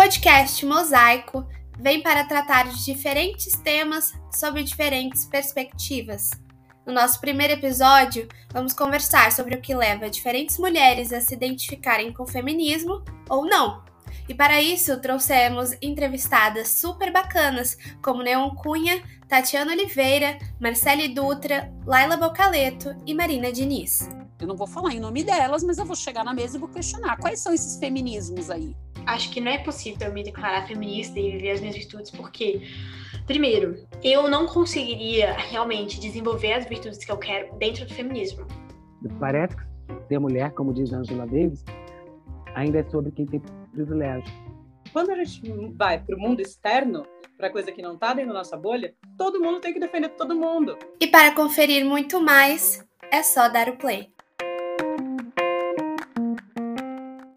podcast Mosaico vem para tratar de diferentes temas sob diferentes perspectivas. No nosso primeiro episódio, vamos conversar sobre o que leva diferentes mulheres a se identificarem com o feminismo ou não. E para isso, trouxemos entrevistadas super bacanas, como Neon Cunha, Tatiana Oliveira, Marcele Dutra, Laila Bocaleto e Marina Diniz. Eu não vou falar em nome delas, mas eu vou chegar na mesa e vou questionar quais são esses feminismos aí. Acho que não é possível eu me declarar feminista e viver as minhas virtudes, porque, primeiro, eu não conseguiria realmente desenvolver as virtudes que eu quero dentro do feminismo. Parece que ser mulher, como diz Angela Davis, ainda é sobre quem tem privilégio. Quando a gente vai para o mundo externo, para coisa que não está dentro da nossa bolha, todo mundo tem que defender todo mundo. E para conferir muito mais, é só dar o play.